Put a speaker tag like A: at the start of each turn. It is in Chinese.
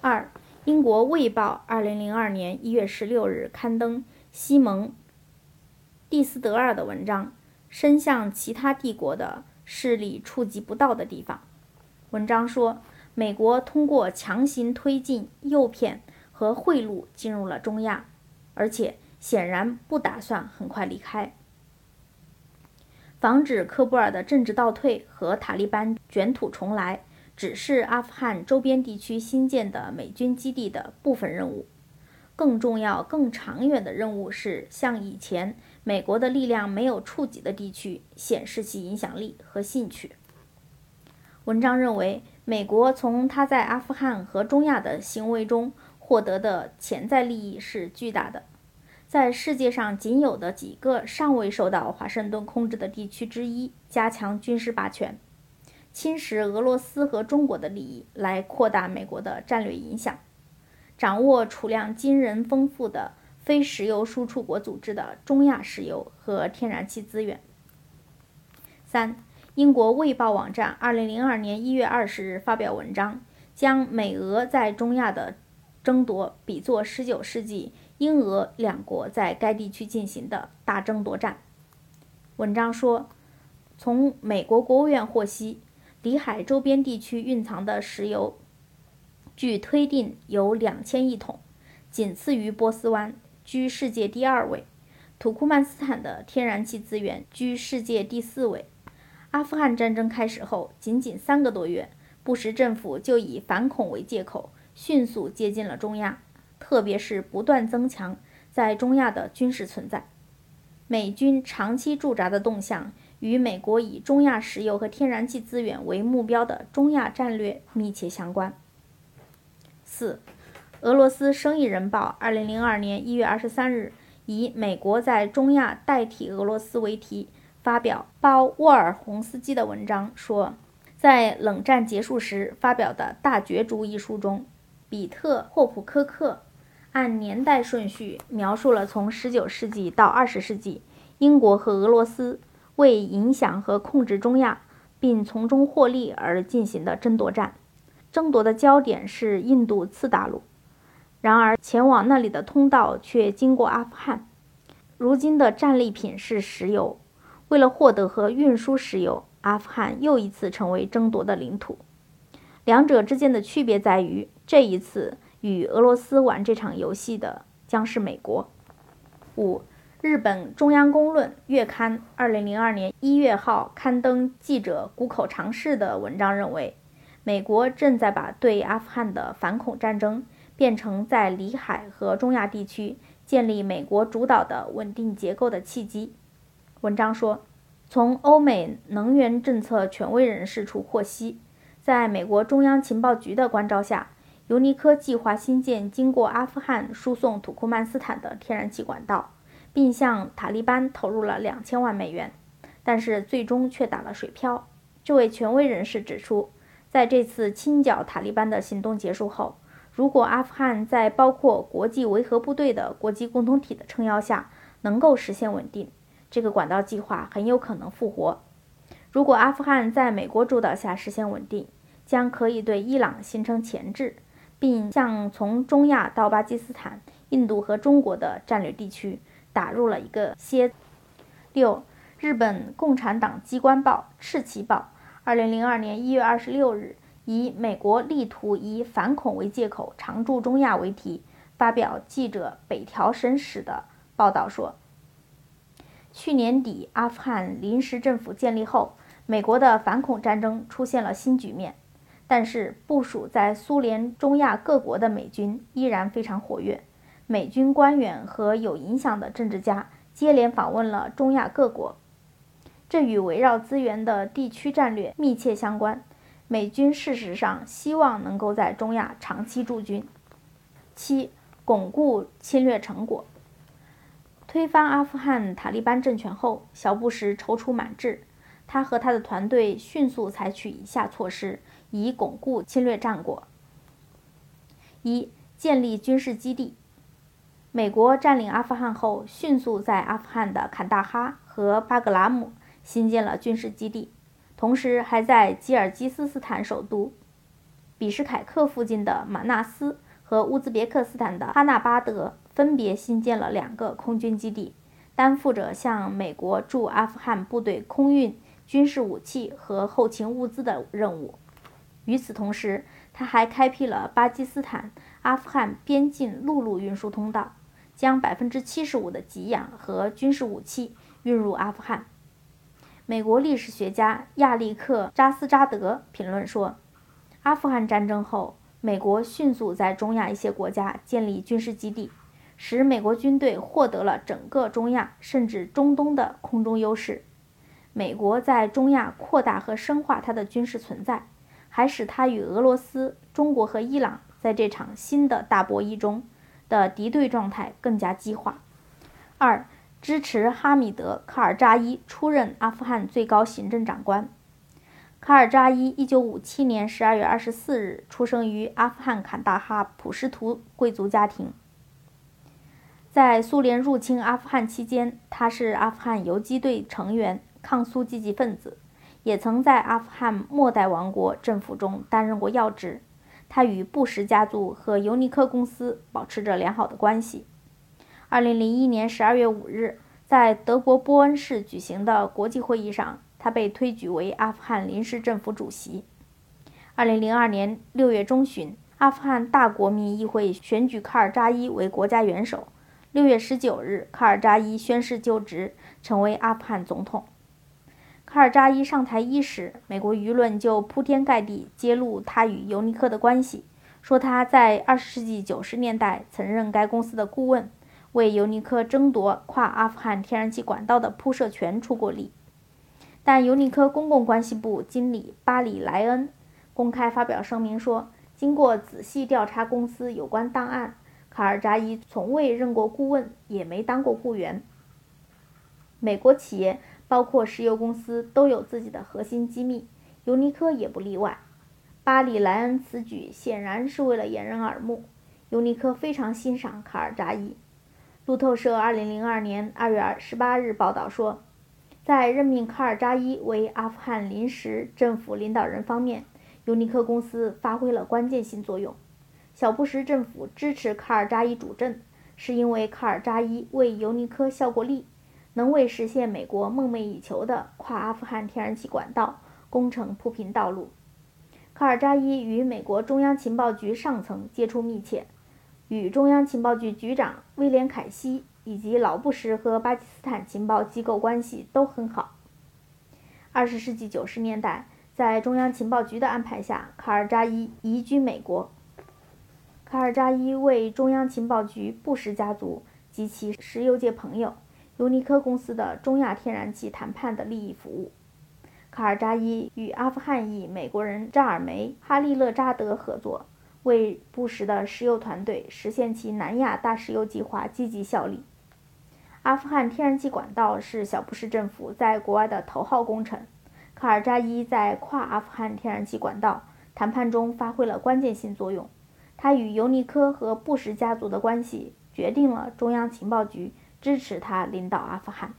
A: 二，英国《卫报》二零零二年一月十六日刊登西蒙·蒂斯德尔的文章，伸向其他帝国的势力触及不到的地方。文章说，美国通过强行推进、诱骗和贿赂进入了中亚，而且显然不打算很快离开。防止科布尔的政治倒退和塔利班卷土重来，只是阿富汗周边地区新建的美军基地的部分任务。更重要、更长远的任务是向以前美国的力量没有触及的地区显示其影响力和兴趣。文章认为，美国从他在阿富汗和中亚的行为中获得的潜在利益是巨大的。在世界上仅有的几个尚未受到华盛顿控制的地区之一，加强军事霸权，侵蚀俄罗斯和中国的利益，来扩大美国的战略影响，掌握储量惊人丰富的非石油输出国组织的中亚石油和天然气资源。三，英国《卫报》网站二零零二年一月二十日发表文章，将美俄在中亚的争夺比作十九世纪。英俄两国在该地区进行的大争夺战。文章说，从美国国务院获悉，里海周边地区蕴藏的石油，据推定有两千亿桶，仅次于波斯湾，居世界第二位。土库曼斯坦的天然气资源居世界第四位。阿富汗战争开始后，仅仅三个多月，布什政府就以反恐为借口，迅速接近了中亚。特别是不断增强在中亚的军事存在，美军长期驻扎的动向与美国以中亚石油和天然气资源为目标的中亚战略密切相关。四，俄罗斯《生意人报》二零零二年一月二十三日以“美国在中亚代替俄罗斯”为题发表包沃尔洪斯基的文章说，在冷战结束时发表的《大角逐》一书中，比特霍普科克。按年代顺序描述了从19世纪到20世纪，英国和俄罗斯为影响和控制中亚，并从中获利而进行的争夺战。争夺的焦点是印度次大陆，然而前往那里的通道却经过阿富汗。如今的战利品是石油，为了获得和运输石油，阿富汗又一次成为争夺的领土。两者之间的区别在于，这一次。与俄罗斯玩这场游戏的将是美国。五，日本中央公论月刊二零零二年一月号刊登记者谷口长世的文章认为，美国正在把对阿富汗的反恐战争变成在里海和中亚地区建立美国主导的稳定结构的契机。文章说，从欧美能源政策权威人士处获悉，在美国中央情报局的关照下。尤尼科计划新建经过阿富汗输送土库曼斯坦的天然气管道，并向塔利班投入了两千万美元，但是最终却打了水漂。这位权威人士指出，在这次清剿塔利班的行动结束后，如果阿富汗在包括国际维和部队的国际共同体的撑腰下能够实现稳定，这个管道计划很有可能复活。如果阿富汗在美国主导下实现稳定，将可以对伊朗形成钳制。并向从中亚到巴基斯坦、印度和中国的战略地区打入了一个蝎。六，日本共产党机关报《赤旗报》二零零二年一月二十六日以“美国力图以反恐为借口常驻中亚”为题发表记者北条神史的报道说，去年底阿富汗临时政府建立后，美国的反恐战争出现了新局面。但是，部署在苏联中亚各国的美军依然非常活跃。美军官员和有影响的政治家接连访问了中亚各国，这与围绕资源的地区战略密切相关。美军事实上希望能够在中亚长期驻军。七、巩固侵略成果。推翻阿富汗塔利班政权后，小布什踌躇满志，他和他的团队迅速采取以下措施。以巩固侵略战果。一、建立军事基地。美国占领阿富汗后，迅速在阿富汗的坎大哈和巴格拉姆新建了军事基地，同时还在吉尔吉斯斯坦首都比什凯克附近的马纳斯和乌兹别克斯坦的哈纳巴德分别新建了两个空军基地，担负着向美国驻阿富汗部队空运军事武器和后勤物资的任务。与此同时，他还开辟了巴基斯坦阿富汗边境陆路运输通道，将百分之七十五的给养和军事武器运入阿富汗。美国历史学家亚历克·扎斯扎德评论说：“阿富汗战争后，美国迅速在中亚一些国家建立军事基地，使美国军队获得了整个中亚甚至中东的空中优势。美国在中亚扩大和深化它的军事存在。”还使它与俄罗斯、中国和伊朗在这场新的大博弈中的敌对状态更加激化。二、支持哈米德·卡尔扎伊出任阿富汗最高行政长官。卡尔扎伊1957年12月24日出生于阿富汗坎大哈普什图贵族家庭。在苏联入侵阿富汗期间，他是阿富汗游击队成员、抗苏积极分子。也曾在阿富汗末代王国政府中担任过要职。他与布什家族和尤尼科公司保持着良好的关系。2001年12月5日，在德国波恩市举行的国际会议上，他被推举为阿富汗临时政府主席。2002年6月中旬，阿富汗大国民议会选举卡尔扎伊为国家元首。6月19日，卡尔扎伊宣誓就职，成为阿富汗总统。卡尔扎伊上台伊始，美国舆论就铺天盖地揭露他与尤尼科的关系，说他在20世纪90年代曾任该公司的顾问，为尤尼科争夺跨阿富汗天然气管道的铺设权出过力。但尤尼科公共关系部经理巴里莱恩公开发表声明说，经过仔细调查公司有关档案，卡尔扎伊从未任过顾问，也没当过雇员。美国企业。包括石油公司都有自己的核心机密，尤尼科也不例外。巴里莱恩此举显然是为了掩人耳目。尤尼科非常欣赏卡尔扎伊。路透社2002年2月18日报道说，在任命卡尔扎伊为阿富汗临时政府领导人方面，尤尼科公司发挥了关键性作用。小布什政府支持卡尔扎伊主政，是因为卡尔扎伊为尤尼科效过力。能为实现美国梦寐以求的跨阿富汗天然气管道工程铺平道路。卡尔扎伊与美国中央情报局上层接触密切，与中央情报局局长威廉·凯西以及老布什和巴基斯坦情报机构关系都很好。二十世纪九十年代，在中央情报局的安排下，卡尔扎伊移居美国。卡尔扎伊为中央情报局、布什家族及其石油界朋友。尤尼科公司的中亚天然气谈判的利益服务。卡尔扎伊与阿富汗裔美国人扎尔梅·哈利勒扎德合作，为布什的石油团队实现其南亚大石油计划积极效力。阿富汗天然气管道是小布什政府在国外的头号工程。卡尔扎伊在跨阿富汗天然气管道谈判中发挥了关键性作用。他与尤尼科和布什家族的关系决定了中央情报局。支持他领导阿富汗。